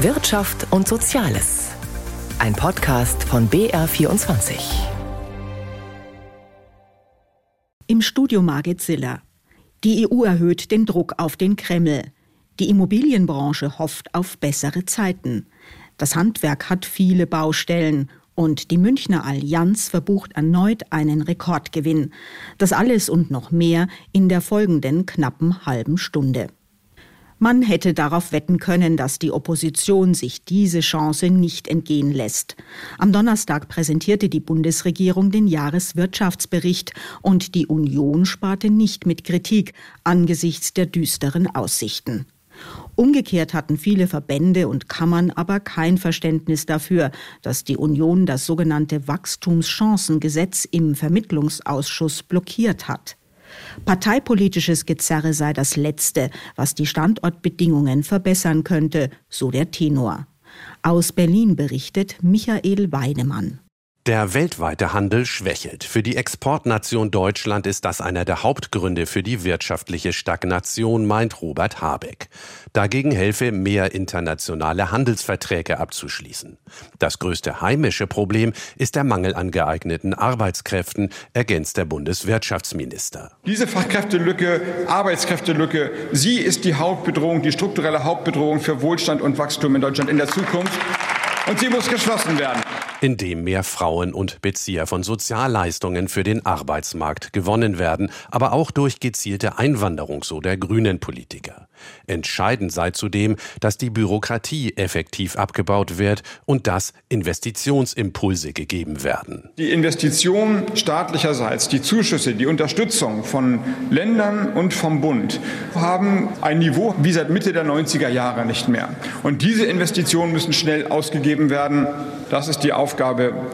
Wirtschaft und Soziales. Ein Podcast von BR24. Im Studio Margit Ziller. Die EU erhöht den Druck auf den Kreml. Die Immobilienbranche hofft auf bessere Zeiten. Das Handwerk hat viele Baustellen und die Münchner Allianz verbucht erneut einen Rekordgewinn. Das alles und noch mehr in der folgenden knappen halben Stunde. Man hätte darauf wetten können, dass die Opposition sich diese Chance nicht entgehen lässt. Am Donnerstag präsentierte die Bundesregierung den Jahreswirtschaftsbericht und die Union sparte nicht mit Kritik angesichts der düsteren Aussichten. Umgekehrt hatten viele Verbände und Kammern aber kein Verständnis dafür, dass die Union das sogenannte Wachstumschancengesetz im Vermittlungsausschuss blockiert hat. Parteipolitisches Gezerre sei das Letzte, was die Standortbedingungen verbessern könnte, so der Tenor. Aus Berlin berichtet Michael Weidemann. Der weltweite Handel schwächelt. Für die Exportnation Deutschland ist das einer der Hauptgründe für die wirtschaftliche Stagnation, meint Robert Habeck. Dagegen helfe, mehr internationale Handelsverträge abzuschließen. Das größte heimische Problem ist der Mangel an geeigneten Arbeitskräften, ergänzt der Bundeswirtschaftsminister. Diese Fachkräftelücke, Arbeitskräftelücke, sie ist die Hauptbedrohung, die strukturelle Hauptbedrohung für Wohlstand und Wachstum in Deutschland in der Zukunft. Und sie muss geschlossen werden indem mehr Frauen und Bezieher von Sozialleistungen für den Arbeitsmarkt gewonnen werden, aber auch durch gezielte Einwanderung, so der grünen Politiker. Entscheidend sei zudem, dass die Bürokratie effektiv abgebaut wird und dass Investitionsimpulse gegeben werden. Die Investitionen staatlicherseits, die Zuschüsse, die Unterstützung von Ländern und vom Bund haben ein Niveau wie seit Mitte der 90er Jahre nicht mehr. Und diese Investitionen müssen schnell ausgegeben werden. Das ist die Aufgabe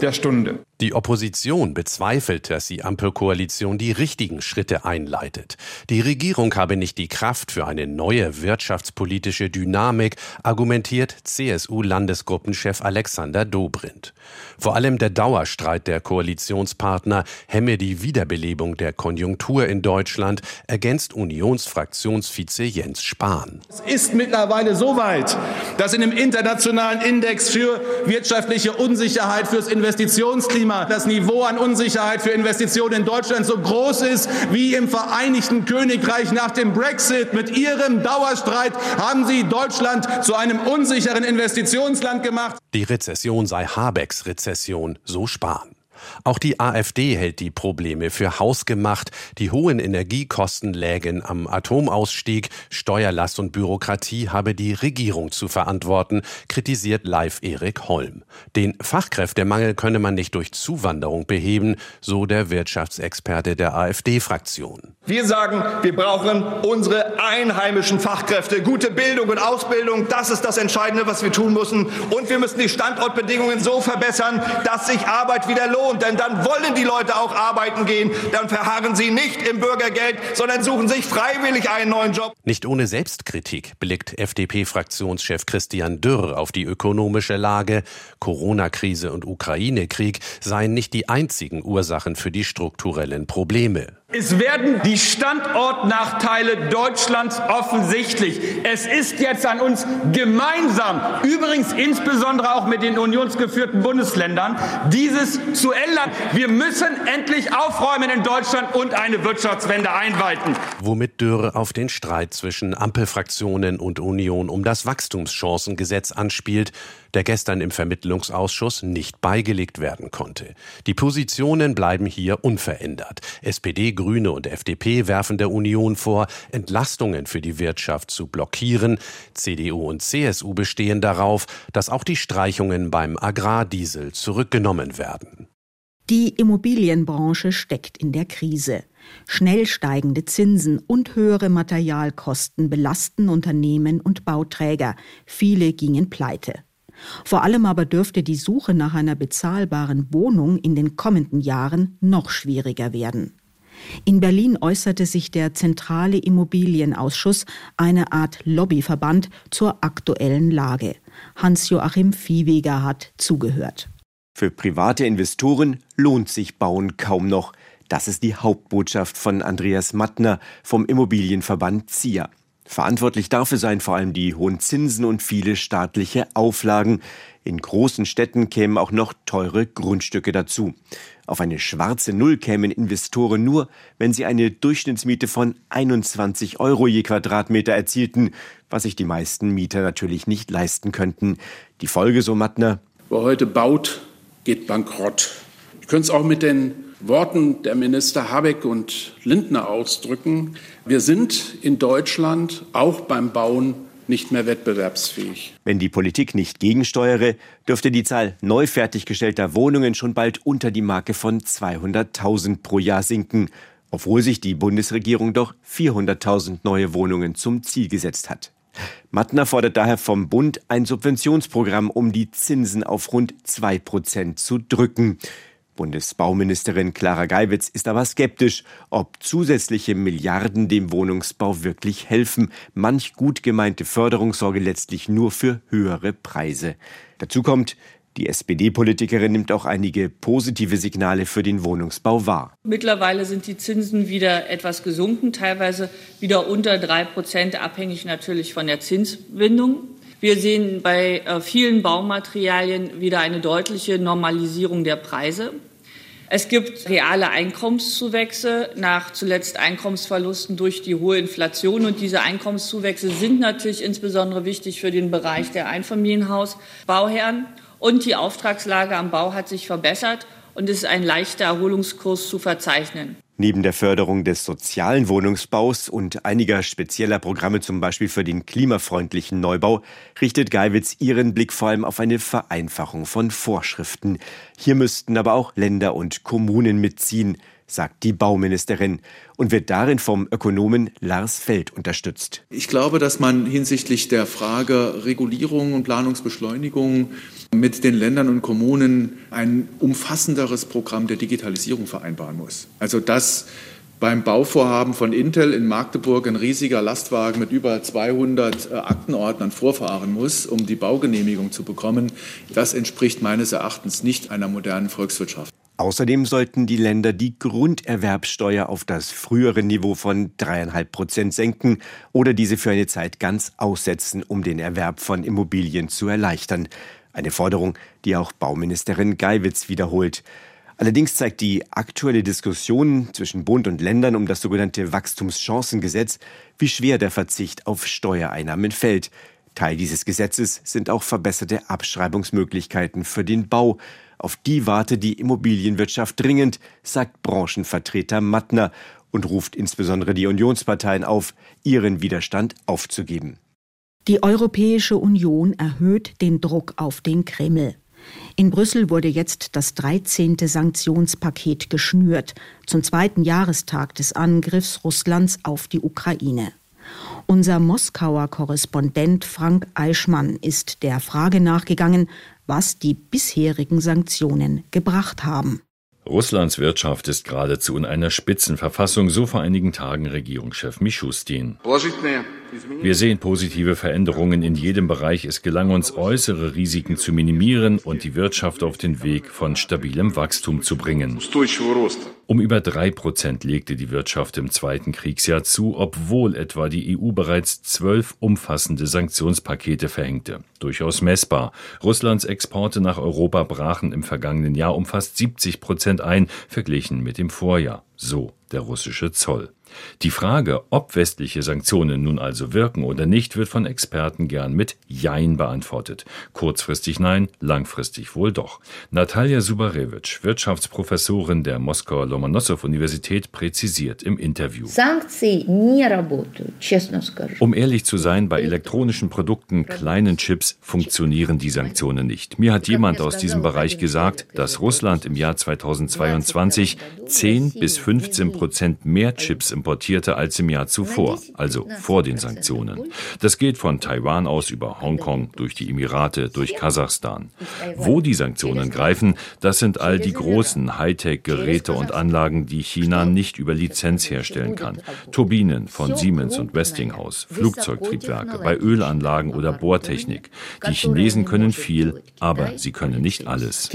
der Stunde. Die Opposition bezweifelt, dass die Ampelkoalition die richtigen Schritte einleitet. Die Regierung habe nicht die Kraft für eine neue wirtschaftspolitische Dynamik, argumentiert CSU-Landesgruppenchef Alexander Dobrindt. Vor allem der Dauerstreit der Koalitionspartner hemme die Wiederbelebung der Konjunktur in Deutschland, ergänzt Unionsfraktionsvize Jens Spahn. Es ist mittlerweile so weit, dass in dem internationalen Index für wirtschaftliche Unsicherheit fürs Investitionsklima Thema das Niveau an Unsicherheit für Investitionen in Deutschland so groß ist wie im Vereinigten Königreich nach dem Brexit. Mit Ihrem Dauerstreit haben Sie Deutschland zu einem unsicheren Investitionsland gemacht. Die Rezession sei Habecks Rezession, so Spahn. Auch die AfD hält die Probleme für hausgemacht. Die hohen Energiekosten lägen am Atomausstieg. Steuerlast und Bürokratie habe die Regierung zu verantworten, kritisiert Live Erik Holm. Den Fachkräftemangel könne man nicht durch Zuwanderung beheben, so der Wirtschaftsexperte der AfD-Fraktion. Wir sagen, wir brauchen unsere einheimischen Fachkräfte, gute Bildung und Ausbildung. Das ist das Entscheidende, was wir tun müssen. Und wir müssen die Standortbedingungen so verbessern, dass sich Arbeit wieder lohnt lohnt, denn dann wollen die Leute auch arbeiten gehen, dann verharren sie nicht im Bürgergeld, sondern suchen sich freiwillig einen neuen Job. Nicht ohne Selbstkritik blickt FDP-Fraktionschef Christian Dürr auf die ökonomische Lage. Corona-Krise und Ukraine-Krieg seien nicht die einzigen Ursachen für die strukturellen Probleme. Es werden die Standortnachteile Deutschlands offensichtlich. Es ist jetzt an uns gemeinsam, übrigens insbesondere auch mit den unionsgeführten Bundesländern, dieses zu ändern. Wir müssen endlich aufräumen in Deutschland und eine Wirtschaftswende einweiten. Womit Dürre auf den Streit zwischen Ampelfraktionen und Union um das Wachstumschancengesetz anspielt, der gestern im Vermittlungsausschuss nicht beigelegt werden konnte. Die Positionen bleiben hier unverändert. SPD, Grüne und FDP werfen der Union vor, Entlastungen für die Wirtschaft zu blockieren. CDU und CSU bestehen darauf, dass auch die Streichungen beim Agrardiesel zurückgenommen werden. Die Immobilienbranche steckt in der Krise. Schnell steigende Zinsen und höhere Materialkosten belasten Unternehmen und Bauträger. Viele gingen pleite. Vor allem aber dürfte die Suche nach einer bezahlbaren Wohnung in den kommenden Jahren noch schwieriger werden. In Berlin äußerte sich der Zentrale Immobilienausschuss, eine Art Lobbyverband, zur aktuellen Lage. Hans-Joachim Viehweger hat zugehört. Für private Investoren lohnt sich Bauen kaum noch. Das ist die Hauptbotschaft von Andreas Mattner vom Immobilienverband ZIA. Verantwortlich dafür seien vor allem die hohen Zinsen und viele staatliche Auflagen. In großen Städten kämen auch noch teure Grundstücke dazu. Auf eine schwarze Null kämen Investoren nur, wenn sie eine Durchschnittsmiete von 21 Euro je Quadratmeter erzielten, was sich die meisten Mieter natürlich nicht leisten könnten. Die Folge, so Mattner. Wer heute baut, geht bankrott. Ich könnte es auch mit den Worten der Minister Habeck und Lindner ausdrücken. Wir sind in Deutschland auch beim Bauen nicht mehr wettbewerbsfähig. Wenn die Politik nicht gegensteuere, dürfte die Zahl neu fertiggestellter Wohnungen schon bald unter die Marke von 200.000 pro Jahr sinken, obwohl sich die Bundesregierung doch 400.000 neue Wohnungen zum Ziel gesetzt hat. Mattner fordert daher vom Bund ein Subventionsprogramm, um die Zinsen auf rund 2 Prozent zu drücken. Bundesbauministerin Clara Geiwitz ist aber skeptisch, ob zusätzliche Milliarden dem Wohnungsbau wirklich helfen. Manch gut gemeinte Förderung sorge letztlich nur für höhere Preise. Dazu kommt, die SPD-Politikerin nimmt auch einige positive Signale für den Wohnungsbau wahr. Mittlerweile sind die Zinsen wieder etwas gesunken, teilweise wieder unter drei Prozent, abhängig natürlich von der Zinsbindung. Wir sehen bei äh, vielen Baumaterialien wieder eine deutliche Normalisierung der Preise. Es gibt reale Einkommenszuwächse nach zuletzt Einkommensverlusten durch die hohe Inflation. Und diese Einkommenszuwächse sind natürlich insbesondere wichtig für den Bereich der Einfamilienhausbauherren. Und die Auftragslage am Bau hat sich verbessert und es ist ein leichter Erholungskurs zu verzeichnen. Neben der Förderung des sozialen Wohnungsbaus und einiger spezieller Programme zum Beispiel für den klimafreundlichen Neubau richtet Geiwitz ihren Blick vor allem auf eine Vereinfachung von Vorschriften. Hier müssten aber auch Länder und Kommunen mitziehen sagt die Bauministerin und wird darin vom Ökonomen Lars Feld unterstützt. Ich glaube, dass man hinsichtlich der Frage Regulierung und Planungsbeschleunigung mit den Ländern und Kommunen ein umfassenderes Programm der Digitalisierung vereinbaren muss. Also dass beim Bauvorhaben von Intel in Magdeburg ein riesiger Lastwagen mit über 200 äh, Aktenordnern vorfahren muss, um die Baugenehmigung zu bekommen, das entspricht meines Erachtens nicht einer modernen Volkswirtschaft. Außerdem sollten die Länder die Grunderwerbsteuer auf das frühere Niveau von dreieinhalb Prozent senken oder diese für eine Zeit ganz aussetzen, um den Erwerb von Immobilien zu erleichtern. Eine Forderung, die auch Bauministerin Geiwitz wiederholt. Allerdings zeigt die aktuelle Diskussion zwischen Bund und Ländern um das sogenannte Wachstumschancengesetz, wie schwer der Verzicht auf Steuereinnahmen fällt. Teil dieses Gesetzes sind auch verbesserte Abschreibungsmöglichkeiten für den Bau. Auf die warte die Immobilienwirtschaft dringend, sagt Branchenvertreter Mattner und ruft insbesondere die Unionsparteien auf, ihren Widerstand aufzugeben. Die Europäische Union erhöht den Druck auf den Kreml. In Brüssel wurde jetzt das 13. Sanktionspaket geschnürt, zum zweiten Jahrestag des Angriffs Russlands auf die Ukraine. Unser Moskauer Korrespondent Frank Eichmann ist der Frage nachgegangen, was die bisherigen Sanktionen gebracht haben. Russlands Wirtschaft ist geradezu in einer Spitzenverfassung, so vor einigen Tagen Regierungschef Mischustin. Wir sehen positive Veränderungen in jedem Bereich. Es gelang uns, äußere Risiken zu minimieren und die Wirtschaft auf den Weg von stabilem Wachstum zu bringen. Um über drei Prozent legte die Wirtschaft im zweiten Kriegsjahr zu, obwohl etwa die EU bereits zwölf umfassende Sanktionspakete verhängte. Durchaus messbar. Russlands Exporte nach Europa brachen im vergangenen Jahr um fast 70 Prozent ein, verglichen mit dem Vorjahr. So der russische Zoll. Die Frage, ob westliche Sanktionen nun also wirken oder nicht, wird von Experten gern mit Jein beantwortet. Kurzfristig nein, langfristig wohl doch. Natalia Subarewitsch, Wirtschaftsprofessorin der Moskauer Lomonossow-Universität, präzisiert im Interview. Um ehrlich zu sein, bei elektronischen Produkten, kleinen Chips, funktionieren die Sanktionen nicht. Mir hat jemand aus diesem Bereich gesagt, dass Russland im Jahr 2022 10 bis 15 Prozent mehr Chips im importierte als im Jahr zuvor, also vor den Sanktionen. Das geht von Taiwan aus über Hongkong, durch die Emirate, durch Kasachstan. Wo die Sanktionen greifen, das sind all die großen Hightech-Geräte und Anlagen, die China nicht über Lizenz herstellen kann. Turbinen von Siemens und Westinghouse, Flugzeugtriebwerke, bei Ölanlagen oder Bohrtechnik. Die Chinesen können viel, aber sie können nicht alles.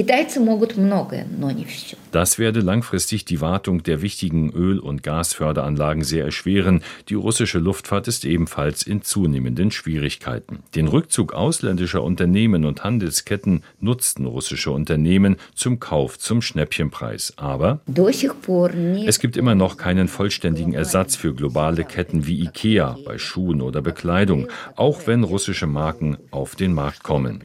Das werde langfristig die Wartung der wichtigen Öl- und Gasförderanlagen Startanlagen sehr erschweren. Die russische Luftfahrt ist ebenfalls in zunehmenden Schwierigkeiten. Den Rückzug ausländischer Unternehmen und Handelsketten nutzten russische Unternehmen zum Kauf zum Schnäppchenpreis. Aber es gibt immer noch keinen vollständigen Ersatz für globale Ketten wie IKEA bei Schuhen oder Bekleidung, auch wenn russische Marken auf den Markt kommen.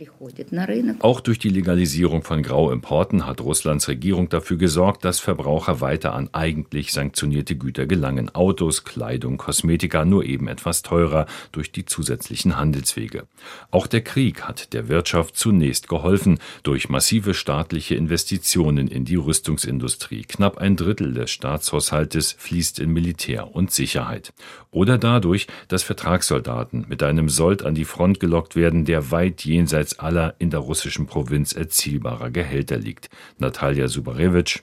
Auch durch die Legalisierung von Grauimporten hat Russlands Regierung dafür gesorgt, dass Verbraucher weiter an eigentlich sanktionierte Güter gelangen. Autos, Kleidung, Kosmetika nur eben etwas teurer durch die zusätzlichen Handelswege. Auch der Krieg hat der Wirtschaft zunächst geholfen durch massive staatliche Investitionen in die Rüstungsindustrie. Knapp ein Drittel des Staatshaushaltes fließt in Militär und Sicherheit. Oder dadurch, dass Vertragssoldaten mit einem Sold an die Front gelockt werden, der weit jenseits aller in der russischen Provinz erzielbarer Gehälter liegt. Natalia Subarewitsch.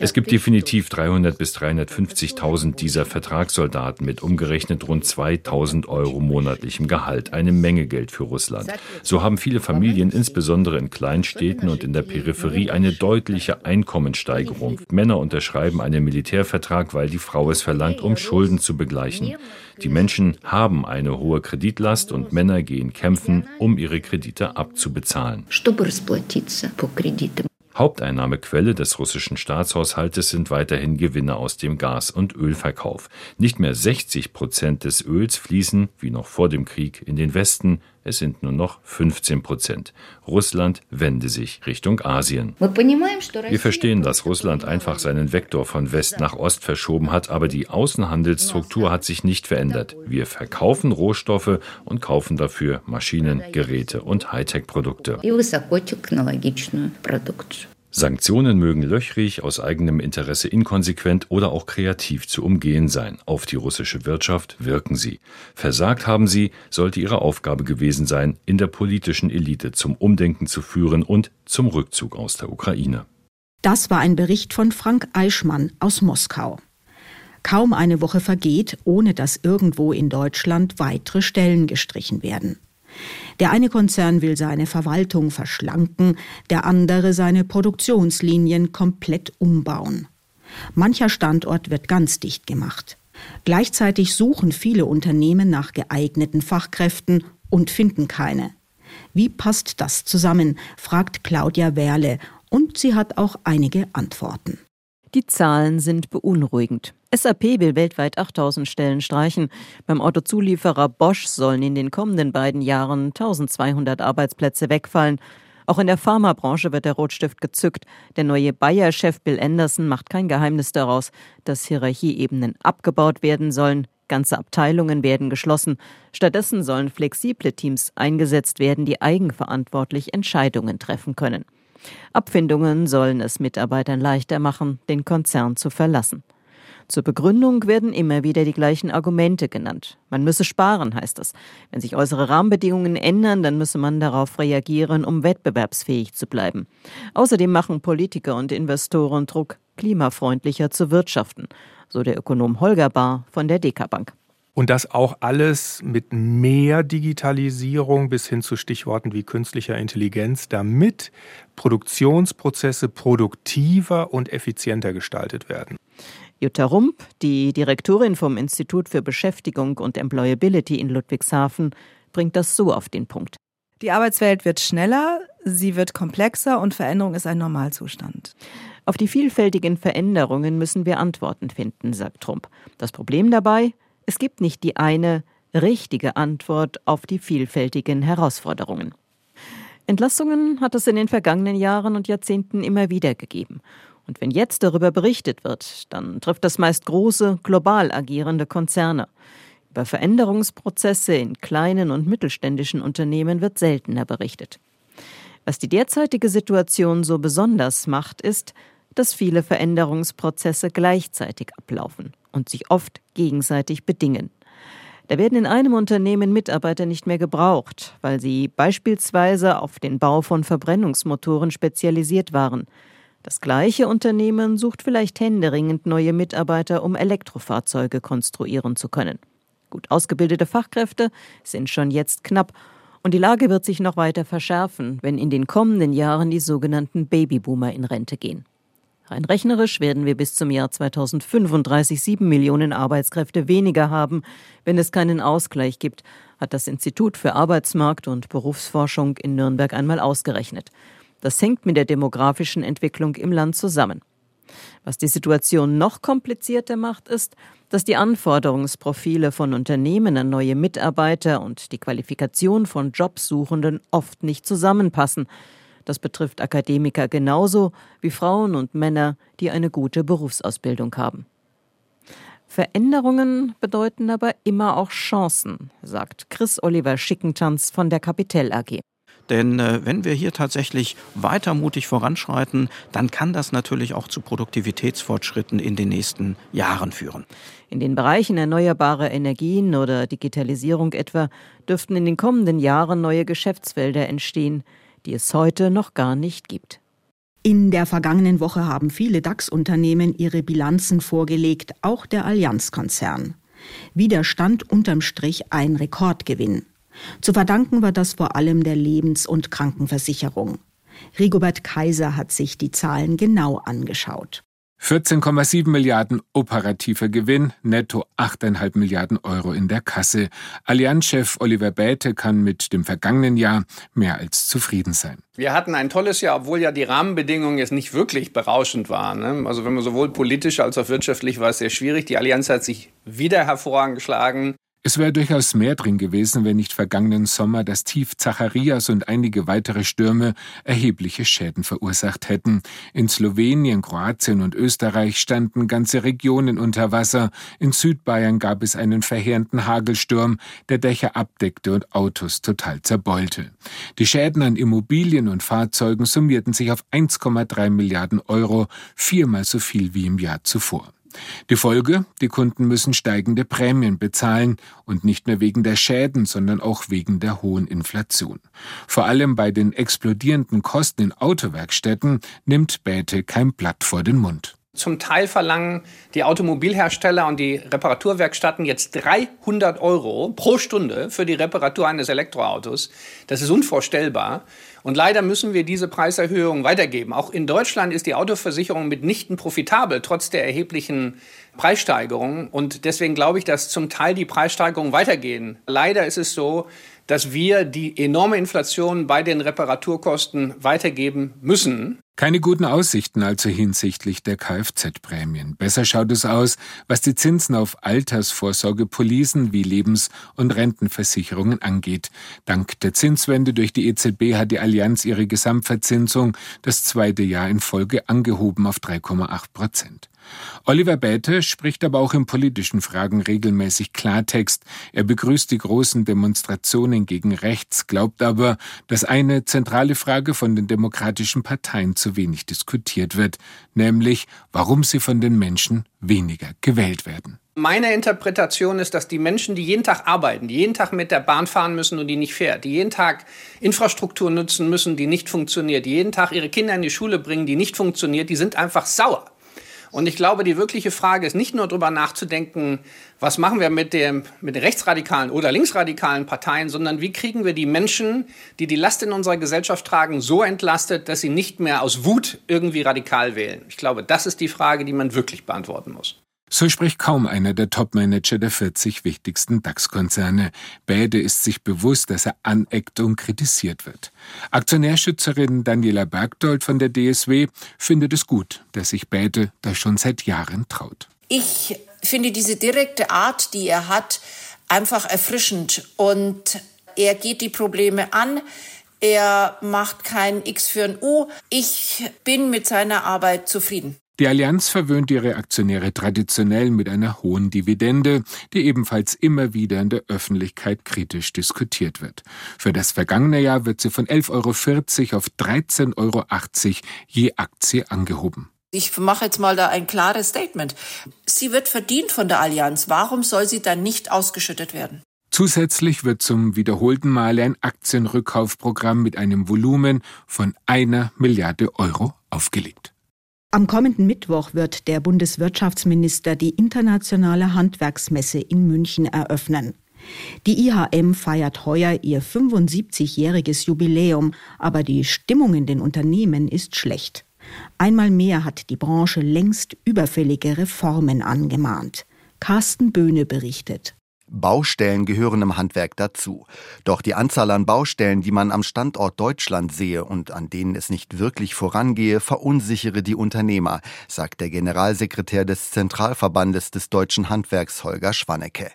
Es gibt definitiv 300 bis 350.000 dieser Vertragssoldaten mit umgerechnet rund 2.000 Euro monatlichem Gehalt. Eine Menge Geld für Russland. So haben viele Familien, insbesondere in Kleinstädten und in der Peripherie, eine deutliche Einkommenssteigerung. Männer unterschreiben einen Militärvertrag, weil die Frau es verlangt, um Schulden zu begleichen. Die Menschen haben eine hohe Kreditlast und Männer gehen kämpfen, um ihre Kredite abzubezahlen. Haupteinnahmequelle des russischen Staatshaushaltes sind weiterhin Gewinne aus dem Gas- und Ölverkauf. Nicht mehr 60 Prozent des Öls fließen, wie noch vor dem Krieg, in den Westen, es sind nur noch 15 Prozent. Russland wende sich Richtung Asien. Wir verstehen, dass Russland einfach seinen Vektor von West nach Ost verschoben hat, aber die Außenhandelsstruktur hat sich nicht verändert. Wir verkaufen Rohstoffe und kaufen dafür Maschinen, Geräte und Hightech-Produkte. Sanktionen mögen löchrig, aus eigenem Interesse inkonsequent oder auch kreativ zu umgehen sein. Auf die russische Wirtschaft wirken sie. Versagt haben sie, sollte ihre Aufgabe gewesen sein, in der politischen Elite zum Umdenken zu führen und zum Rückzug aus der Ukraine. Das war ein Bericht von Frank Eichmann aus Moskau. Kaum eine Woche vergeht, ohne dass irgendwo in Deutschland weitere Stellen gestrichen werden. Der eine Konzern will seine Verwaltung verschlanken, der andere seine Produktionslinien komplett umbauen. Mancher Standort wird ganz dicht gemacht. Gleichzeitig suchen viele Unternehmen nach geeigneten Fachkräften und finden keine. Wie passt das zusammen? fragt Claudia Werle, und sie hat auch einige Antworten. Die Zahlen sind beunruhigend. SAP will weltweit 8000 Stellen streichen. Beim Autozulieferer Bosch sollen in den kommenden beiden Jahren 1200 Arbeitsplätze wegfallen. Auch in der Pharmabranche wird der Rotstift gezückt. Der neue Bayer-Chef Bill Anderson macht kein Geheimnis daraus, dass Hierarchieebenen abgebaut werden sollen. Ganze Abteilungen werden geschlossen. Stattdessen sollen flexible Teams eingesetzt werden, die eigenverantwortlich Entscheidungen treffen können. Abfindungen sollen es Mitarbeitern leichter machen, den Konzern zu verlassen. Zur Begründung werden immer wieder die gleichen Argumente genannt. Man müsse sparen, heißt es. Wenn sich äußere Rahmenbedingungen ändern, dann müsse man darauf reagieren, um wettbewerbsfähig zu bleiben. Außerdem machen Politiker und Investoren Druck, klimafreundlicher zu wirtschaften, so der Ökonom Holger Bahr von der DK Bank. Und das auch alles mit mehr Digitalisierung bis hin zu Stichworten wie künstlicher Intelligenz, damit Produktionsprozesse produktiver und effizienter gestaltet werden. Jutta Rump, die Direktorin vom Institut für Beschäftigung und Employability in Ludwigshafen, bringt das so auf den Punkt. Die Arbeitswelt wird schneller, sie wird komplexer und Veränderung ist ein Normalzustand. Auf die vielfältigen Veränderungen müssen wir Antworten finden, sagt Trump. Das Problem dabei, es gibt nicht die eine richtige Antwort auf die vielfältigen Herausforderungen. Entlassungen hat es in den vergangenen Jahren und Jahrzehnten immer wieder gegeben. Und wenn jetzt darüber berichtet wird, dann trifft das meist große, global agierende Konzerne. Über Veränderungsprozesse in kleinen und mittelständischen Unternehmen wird seltener berichtet. Was die derzeitige Situation so besonders macht, ist, dass viele Veränderungsprozesse gleichzeitig ablaufen und sich oft gegenseitig bedingen. Da werden in einem Unternehmen Mitarbeiter nicht mehr gebraucht, weil sie beispielsweise auf den Bau von Verbrennungsmotoren spezialisiert waren. Das gleiche Unternehmen sucht vielleicht händeringend neue Mitarbeiter, um Elektrofahrzeuge konstruieren zu können. Gut ausgebildete Fachkräfte sind schon jetzt knapp und die Lage wird sich noch weiter verschärfen, wenn in den kommenden Jahren die sogenannten Babyboomer in Rente gehen. Rein rechnerisch werden wir bis zum Jahr 2035 sieben Millionen Arbeitskräfte weniger haben, wenn es keinen Ausgleich gibt, hat das Institut für Arbeitsmarkt und Berufsforschung in Nürnberg einmal ausgerechnet. Das hängt mit der demografischen Entwicklung im Land zusammen. Was die Situation noch komplizierter macht, ist, dass die Anforderungsprofile von Unternehmen an neue Mitarbeiter und die Qualifikation von Jobsuchenden oft nicht zusammenpassen. Das betrifft Akademiker genauso wie Frauen und Männer, die eine gute Berufsausbildung haben. Veränderungen bedeuten aber immer auch Chancen, sagt Chris Oliver Schickentanz von der Capital AG. Denn äh, wenn wir hier tatsächlich weiter mutig voranschreiten, dann kann das natürlich auch zu Produktivitätsfortschritten in den nächsten Jahren führen. In den Bereichen erneuerbare Energien oder Digitalisierung etwa dürften in den kommenden Jahren neue Geschäftsfelder entstehen, die es heute noch gar nicht gibt. In der vergangenen Woche haben viele DAX-Unternehmen ihre Bilanzen vorgelegt, auch der Allianz-Konzern. Widerstand unterm Strich ein Rekordgewinn. Zu verdanken war das vor allem der Lebens- und Krankenversicherung. Rigobert Kaiser hat sich die Zahlen genau angeschaut. 14,7 Milliarden operativer Gewinn, netto 8,5 Milliarden Euro in der Kasse. Allianz-Chef Oliver Bäte kann mit dem vergangenen Jahr mehr als zufrieden sein. Wir hatten ein tolles Jahr, obwohl ja die Rahmenbedingungen jetzt nicht wirklich berauschend waren. Ne? Also wenn man sowohl politisch als auch wirtschaftlich war es sehr schwierig. Die Allianz hat sich wieder hervorragend geschlagen. Es wäre durchaus mehr drin gewesen, wenn nicht vergangenen Sommer das Tief Zacharias und einige weitere Stürme erhebliche Schäden verursacht hätten. In Slowenien, Kroatien und Österreich standen ganze Regionen unter Wasser. In Südbayern gab es einen verheerenden Hagelsturm, der Dächer abdeckte und Autos total zerbeulte. Die Schäden an Immobilien und Fahrzeugen summierten sich auf 1,3 Milliarden Euro, viermal so viel wie im Jahr zuvor. Die Folge, die Kunden müssen steigende Prämien bezahlen und nicht nur wegen der Schäden, sondern auch wegen der hohen Inflation. Vor allem bei den explodierenden Kosten in Autowerkstätten nimmt Bäte kein Blatt vor den Mund. Zum Teil verlangen die Automobilhersteller und die Reparaturwerkstätten jetzt 300 Euro pro Stunde für die Reparatur eines Elektroautos. Das ist unvorstellbar. Und leider müssen wir diese Preiserhöhung weitergeben. Auch in Deutschland ist die Autoversicherung mitnichten profitabel, trotz der erheblichen Preissteigerungen. Und deswegen glaube ich, dass zum Teil die Preissteigerungen weitergehen. Leider ist es so, dass wir die enorme Inflation bei den Reparaturkosten weitergeben müssen. Keine guten Aussichten also hinsichtlich der Kfz-Prämien. Besser schaut es aus, was die Zinsen auf Altersvorsorgepolisen wie Lebens- und Rentenversicherungen angeht. Dank der Zinswende durch die EZB hat die Allianz ihre Gesamtverzinsung das zweite Jahr in Folge angehoben auf 3,8 Prozent. Oliver Bäte spricht aber auch in politischen Fragen regelmäßig Klartext. Er begrüßt die großen Demonstrationen gegen rechts, glaubt aber, dass eine zentrale Frage von den demokratischen Parteien zu wenig diskutiert wird, nämlich warum sie von den Menschen weniger gewählt werden. Meine Interpretation ist, dass die Menschen, die jeden Tag arbeiten, die jeden Tag mit der Bahn fahren müssen und die nicht fährt, die jeden Tag Infrastruktur nutzen müssen, die nicht funktioniert, die jeden Tag ihre Kinder in die Schule bringen, die nicht funktioniert, die sind einfach sauer. Und ich glaube, die wirkliche Frage ist nicht nur darüber nachzudenken, was machen wir mit, dem, mit den rechtsradikalen oder linksradikalen Parteien, sondern wie kriegen wir die Menschen, die die Last in unserer Gesellschaft tragen, so entlastet, dass sie nicht mehr aus Wut irgendwie radikal wählen. Ich glaube, das ist die Frage, die man wirklich beantworten muss. So spricht kaum einer der Topmanager der 40 wichtigsten DAX-Konzerne. Bäde ist sich bewusst, dass er aneckt und kritisiert wird. Aktionärschützerin Daniela Bergdold von der DSW findet es gut, dass sich Bäde da schon seit Jahren traut. Ich finde diese direkte Art, die er hat, einfach erfrischend und er geht die Probleme an. Er macht kein X für ein U. Ich bin mit seiner Arbeit zufrieden. Die Allianz verwöhnt ihre Aktionäre traditionell mit einer hohen Dividende, die ebenfalls immer wieder in der Öffentlichkeit kritisch diskutiert wird. Für das vergangene Jahr wird sie von 11,40 Euro auf 13,80 Euro je Aktie angehoben. Ich mache jetzt mal da ein klares Statement. Sie wird verdient von der Allianz. Warum soll sie dann nicht ausgeschüttet werden? Zusätzlich wird zum wiederholten Male ein Aktienrückkaufprogramm mit einem Volumen von einer Milliarde Euro aufgelegt. Am kommenden Mittwoch wird der Bundeswirtschaftsminister die internationale Handwerksmesse in München eröffnen. Die IHM feiert heuer ihr 75-jähriges Jubiläum, aber die Stimmung in den Unternehmen ist schlecht. Einmal mehr hat die Branche längst überfällige Reformen angemahnt. Carsten Böhne berichtet. Baustellen gehören im Handwerk dazu. Doch die Anzahl an Baustellen, die man am Standort Deutschland sehe und an denen es nicht wirklich vorangehe, verunsichere die Unternehmer, sagt der Generalsekretär des Zentralverbandes des deutschen Handwerks Holger Schwannecke.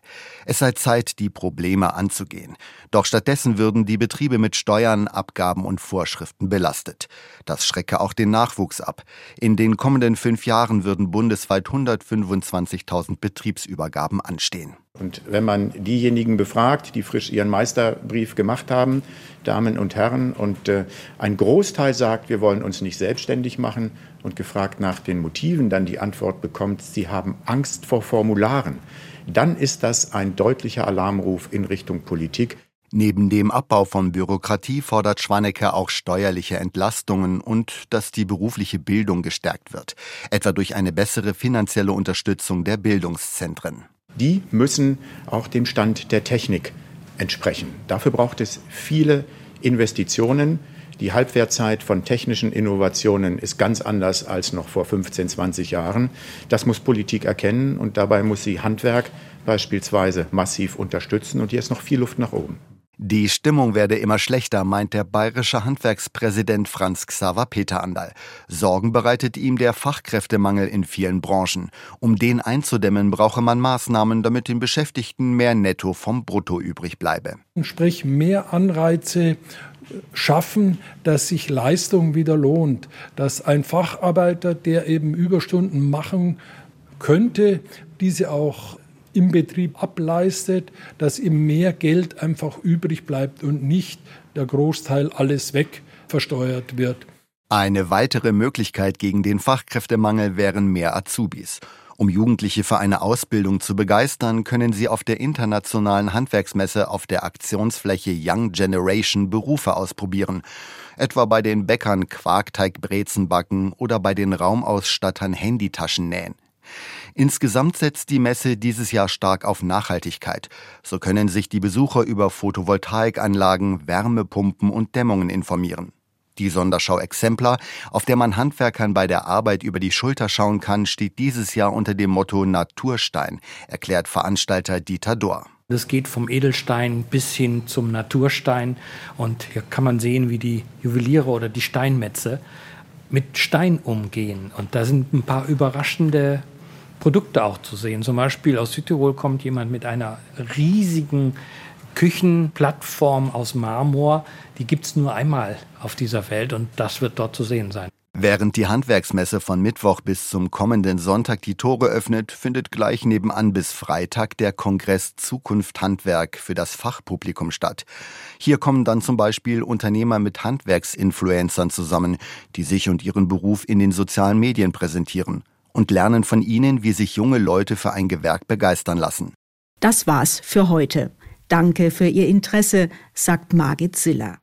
Es sei Zeit, die Probleme anzugehen. Doch stattdessen würden die Betriebe mit Steuern, Abgaben und Vorschriften belastet. Das schrecke auch den Nachwuchs ab. In den kommenden fünf Jahren würden bundesweit 125.000 Betriebsübergaben anstehen. Und wenn man diejenigen befragt, die frisch ihren Meisterbrief gemacht haben, Damen und Herren, und äh, ein Großteil sagt, wir wollen uns nicht selbstständig machen und gefragt nach den Motiven dann die Antwort bekommt, sie haben Angst vor Formularen, dann ist das ein deutlicher Alarmruf in Richtung Politik. Neben dem Abbau von Bürokratie fordert Schwanecke auch steuerliche Entlastungen und dass die berufliche Bildung gestärkt wird, etwa durch eine bessere finanzielle Unterstützung der Bildungszentren die müssen auch dem Stand der Technik entsprechen. Dafür braucht es viele Investitionen. Die Halbwertzeit von technischen Innovationen ist ganz anders als noch vor 15, 20 Jahren. Das muss Politik erkennen und dabei muss sie Handwerk beispielsweise massiv unterstützen. Und hier ist noch viel Luft nach oben. Die Stimmung werde immer schlechter, meint der bayerische Handwerkspräsident Franz Xaver Peter Andal. Sorgen bereitet ihm der Fachkräftemangel in vielen Branchen. Um den einzudämmen, brauche man Maßnahmen, damit den Beschäftigten mehr Netto vom Brutto übrig bleibe. Sprich, mehr Anreize schaffen, dass sich Leistung wieder lohnt, dass ein Facharbeiter, der eben Überstunden machen könnte, diese auch im Betrieb ableistet, dass ihm mehr Geld einfach übrig bleibt und nicht der Großteil alles weg versteuert wird. Eine weitere Möglichkeit gegen den Fachkräftemangel wären mehr Azubis. Um Jugendliche für eine Ausbildung zu begeistern, können sie auf der internationalen Handwerksmesse auf der Aktionsfläche Young Generation Berufe ausprobieren. Etwa bei den Bäckern Quarkteigbrezen backen oder bei den Raumausstattern Handytaschen nähen. Insgesamt setzt die Messe dieses Jahr stark auf Nachhaltigkeit. So können sich die Besucher über Photovoltaikanlagen, Wärmepumpen und Dämmungen informieren. Die Sonderschau Exemplar, auf der man Handwerkern bei der Arbeit über die Schulter schauen kann, steht dieses Jahr unter dem Motto Naturstein, erklärt Veranstalter Dieter Dohr. Das geht vom Edelstein bis hin zum Naturstein. Und hier kann man sehen, wie die Juweliere oder die Steinmetze mit Stein umgehen. Und da sind ein paar überraschende Produkte auch zu sehen. Zum Beispiel aus Südtirol kommt jemand mit einer riesigen Küchenplattform aus Marmor. Die gibt es nur einmal auf dieser Welt und das wird dort zu sehen sein. Während die Handwerksmesse von Mittwoch bis zum kommenden Sonntag die Tore öffnet, findet gleich nebenan bis Freitag der Kongress Zukunft Handwerk für das Fachpublikum statt. Hier kommen dann zum Beispiel Unternehmer mit Handwerksinfluencern zusammen, die sich und ihren Beruf in den sozialen Medien präsentieren und lernen von ihnen, wie sich junge Leute für ein Gewerk begeistern lassen. Das war's für heute. Danke für Ihr Interesse, sagt Margit Siller.